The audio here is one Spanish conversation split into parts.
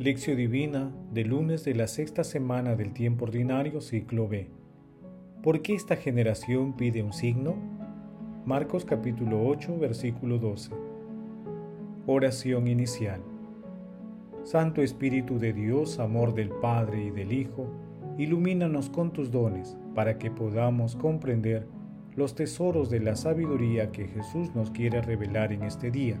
Lección Divina de lunes de la sexta semana del tiempo ordinario, ciclo B. ¿Por qué esta generación pide un signo? Marcos capítulo 8, versículo 12. Oración inicial. Santo Espíritu de Dios, amor del Padre y del Hijo, ilumínanos con tus dones para que podamos comprender los tesoros de la sabiduría que Jesús nos quiere revelar en este día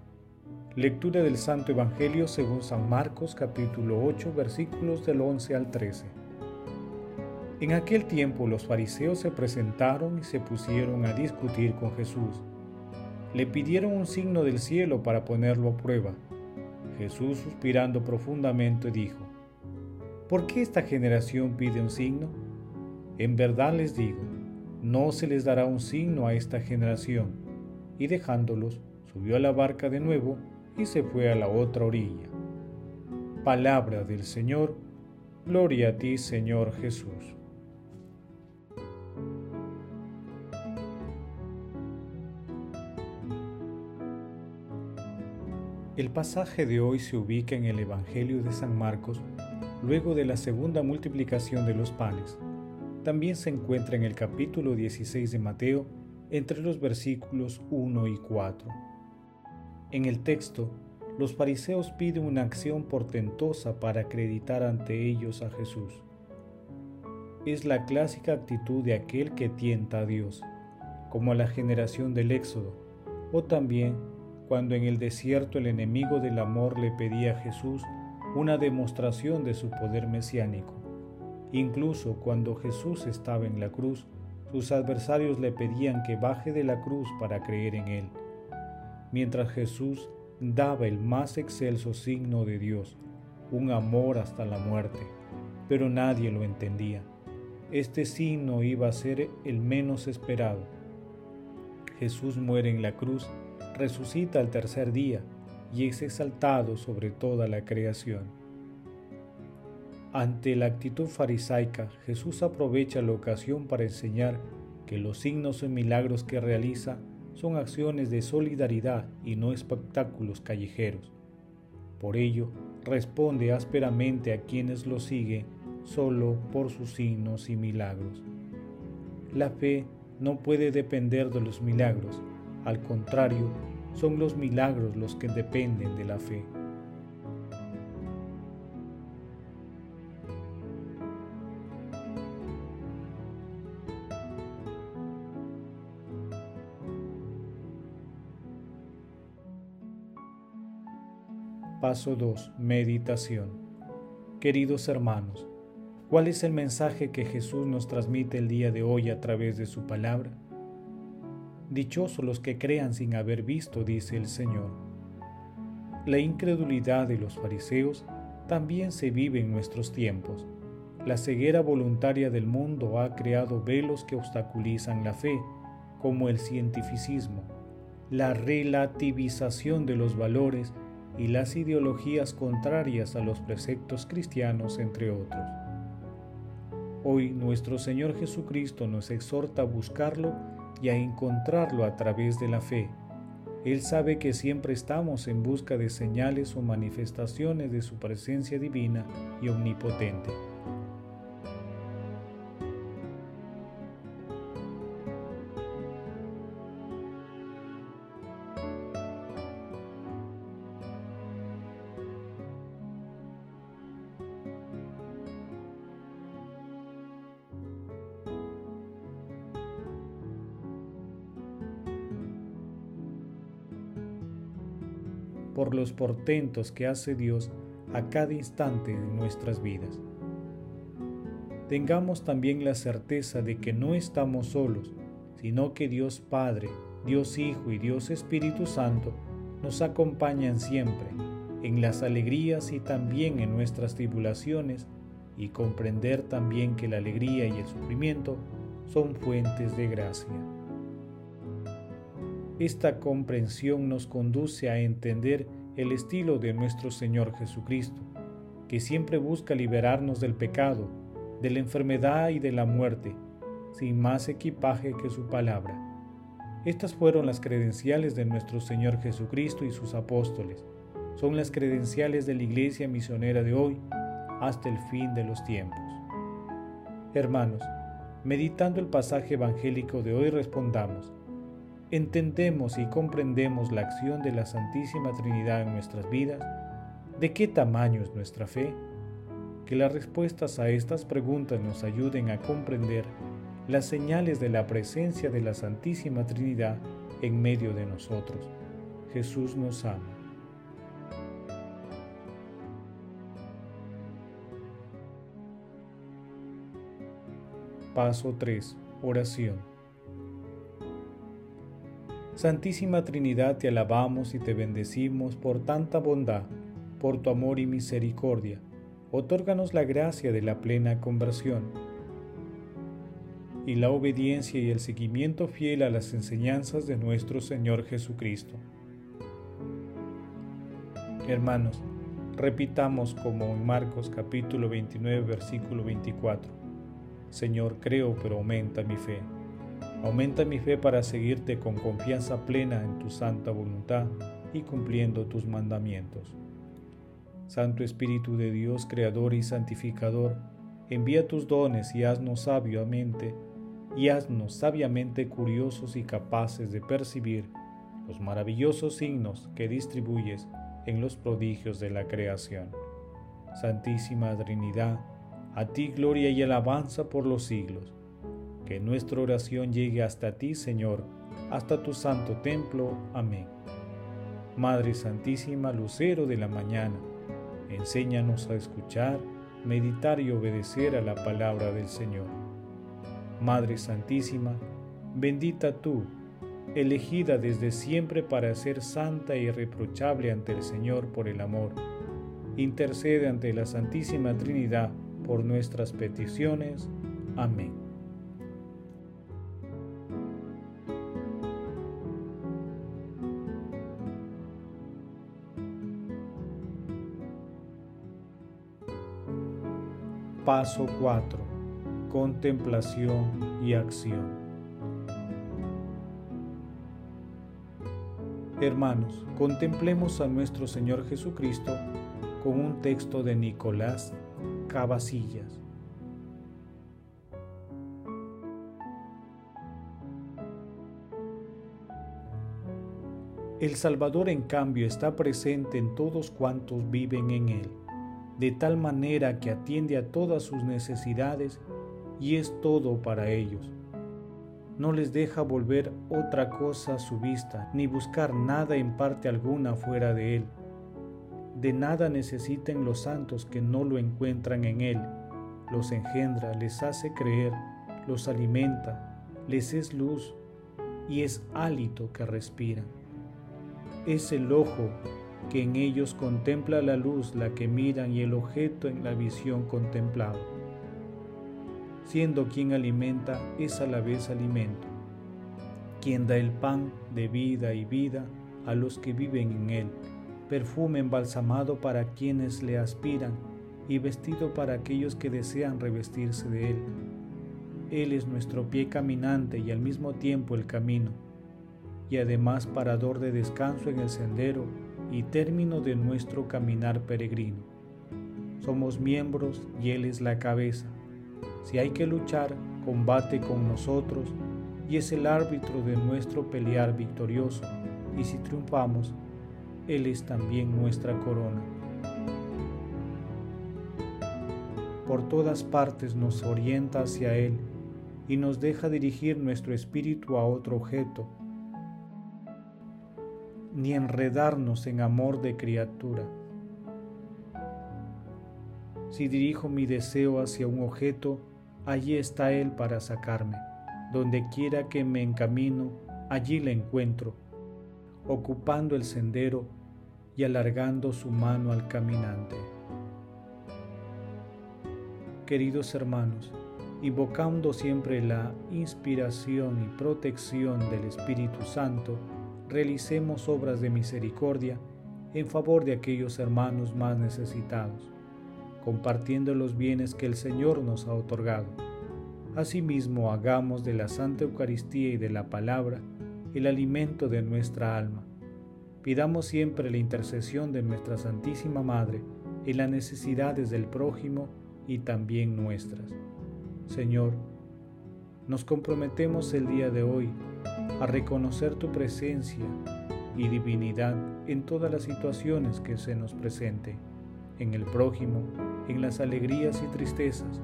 Lectura del Santo Evangelio según San Marcos capítulo 8 versículos del 11 al 13. En aquel tiempo los fariseos se presentaron y se pusieron a discutir con Jesús. Le pidieron un signo del cielo para ponerlo a prueba. Jesús, suspirando profundamente, dijo, ¿Por qué esta generación pide un signo? En verdad les digo, no se les dará un signo a esta generación. Y dejándolos, subió a la barca de nuevo y se fue a la otra orilla. Palabra del Señor, gloria a ti Señor Jesús. El pasaje de hoy se ubica en el Evangelio de San Marcos, luego de la segunda multiplicación de los panes. También se encuentra en el capítulo 16 de Mateo, entre los versículos 1 y 4. En el texto, los fariseos piden una acción portentosa para acreditar ante ellos a Jesús. Es la clásica actitud de aquel que tienta a Dios, como la generación del Éxodo, o también cuando en el desierto el enemigo del amor le pedía a Jesús una demostración de su poder mesiánico. Incluso cuando Jesús estaba en la cruz, sus adversarios le pedían que baje de la cruz para creer en él mientras Jesús daba el más excelso signo de Dios, un amor hasta la muerte, pero nadie lo entendía. Este signo iba a ser el menos esperado. Jesús muere en la cruz, resucita al tercer día y es exaltado sobre toda la creación. Ante la actitud farisaica, Jesús aprovecha la ocasión para enseñar que los signos y milagros que realiza son acciones de solidaridad y no espectáculos callejeros. Por ello, responde ásperamente a quienes lo siguen solo por sus signos y milagros. La fe no puede depender de los milagros, al contrario, son los milagros los que dependen de la fe. Paso 2. Meditación. Queridos hermanos, ¿cuál es el mensaje que Jesús nos transmite el día de hoy a través de su palabra? Dichosos los que crean sin haber visto, dice el Señor. La incredulidad de los fariseos también se vive en nuestros tiempos. La ceguera voluntaria del mundo ha creado velos que obstaculizan la fe, como el cientificismo, la relativización de los valores y las ideologías contrarias a los preceptos cristianos, entre otros. Hoy nuestro Señor Jesucristo nos exhorta a buscarlo y a encontrarlo a través de la fe. Él sabe que siempre estamos en busca de señales o manifestaciones de su presencia divina y omnipotente. Por los portentos que hace Dios a cada instante de nuestras vidas. Tengamos también la certeza de que no estamos solos, sino que Dios Padre, Dios Hijo y Dios Espíritu Santo nos acompañan siempre en las alegrías y también en nuestras tribulaciones, y comprender también que la alegría y el sufrimiento son fuentes de gracia. Esta comprensión nos conduce a entender el estilo de nuestro Señor Jesucristo, que siempre busca liberarnos del pecado, de la enfermedad y de la muerte, sin más equipaje que su palabra. Estas fueron las credenciales de nuestro Señor Jesucristo y sus apóstoles. Son las credenciales de la iglesia misionera de hoy hasta el fin de los tiempos. Hermanos, meditando el pasaje evangélico de hoy respondamos, ¿entendemos y comprendemos la acción de la Santísima Trinidad en nuestras vidas? ¿De qué tamaño es nuestra fe? Que las respuestas a estas preguntas nos ayuden a comprender las señales de la presencia de la Santísima Trinidad en medio de nosotros. Jesús nos ama. Paso 3. Oración. Santísima Trinidad, te alabamos y te bendecimos por tanta bondad, por tu amor y misericordia. Otórganos la gracia de la plena conversión y la obediencia y el seguimiento fiel a las enseñanzas de nuestro Señor Jesucristo. Hermanos, repitamos como en Marcos capítulo 29 versículo 24. Señor, creo, pero aumenta mi fe. Aumenta mi fe para seguirte con confianza plena en tu santa voluntad y cumpliendo tus mandamientos. Santo Espíritu de Dios, Creador y Santificador, envía tus dones y haznos sabiamente, y haznos sabiamente curiosos y capaces de percibir los maravillosos signos que distribuyes en los prodigios de la creación. Santísima Trinidad, a ti gloria y alabanza por los siglos. Que nuestra oración llegue hasta ti, Señor, hasta tu santo templo. Amén. Madre Santísima, Lucero de la mañana, enséñanos a escuchar, meditar y obedecer a la palabra del Señor. Madre Santísima, bendita tú, elegida desde siempre para ser santa y irreprochable ante el Señor por el amor, intercede ante la Santísima Trinidad por nuestras peticiones. Amén. Paso 4. Contemplación y acción. Hermanos, contemplemos a nuestro Señor Jesucristo con un texto de Nicolás Cabasillas. El Salvador, en cambio, está presente en todos cuantos viven en Él, de tal manera que atiende a todas sus necesidades y es todo para ellos. No les deja volver otra cosa a su vista, ni buscar nada en parte alguna fuera de Él de nada necesiten los santos que no lo encuentran en Él. Los engendra, les hace creer, los alimenta, les es luz y es hálito que respiran. Es el ojo que en ellos contempla la luz, la que miran y el objeto en la visión contemplado. Siendo quien alimenta es a la vez alimento, quien da el pan de vida y vida a los que viven en él perfume embalsamado para quienes le aspiran y vestido para aquellos que desean revestirse de él. Él es nuestro pie caminante y al mismo tiempo el camino, y además parador de descanso en el sendero y término de nuestro caminar peregrino. Somos miembros y Él es la cabeza. Si hay que luchar, combate con nosotros y es el árbitro de nuestro pelear victorioso, y si triunfamos, él es también nuestra corona. Por todas partes nos orienta hacia Él y nos deja dirigir nuestro espíritu a otro objeto, ni enredarnos en amor de criatura. Si dirijo mi deseo hacia un objeto, allí está Él para sacarme. Donde quiera que me encamino, allí le encuentro ocupando el sendero y alargando su mano al caminante. Queridos hermanos, invocando siempre la inspiración y protección del Espíritu Santo, realicemos obras de misericordia en favor de aquellos hermanos más necesitados, compartiendo los bienes que el Señor nos ha otorgado. Asimismo, hagamos de la Santa Eucaristía y de la palabra el alimento de nuestra alma. Pidamos siempre la intercesión de nuestra Santísima Madre en las necesidades del prójimo y también nuestras. Señor, nos comprometemos el día de hoy a reconocer tu presencia y divinidad en todas las situaciones que se nos presente, en el prójimo, en las alegrías y tristezas,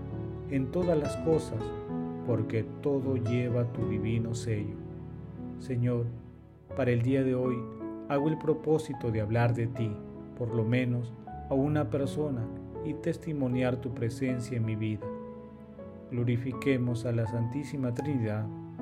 en todas las cosas, porque todo lleva tu divino sello. Señor, para el día de hoy hago el propósito de hablar de ti, por lo menos a una persona, y testimoniar tu presencia en mi vida. Glorifiquemos a la Santísima Trinidad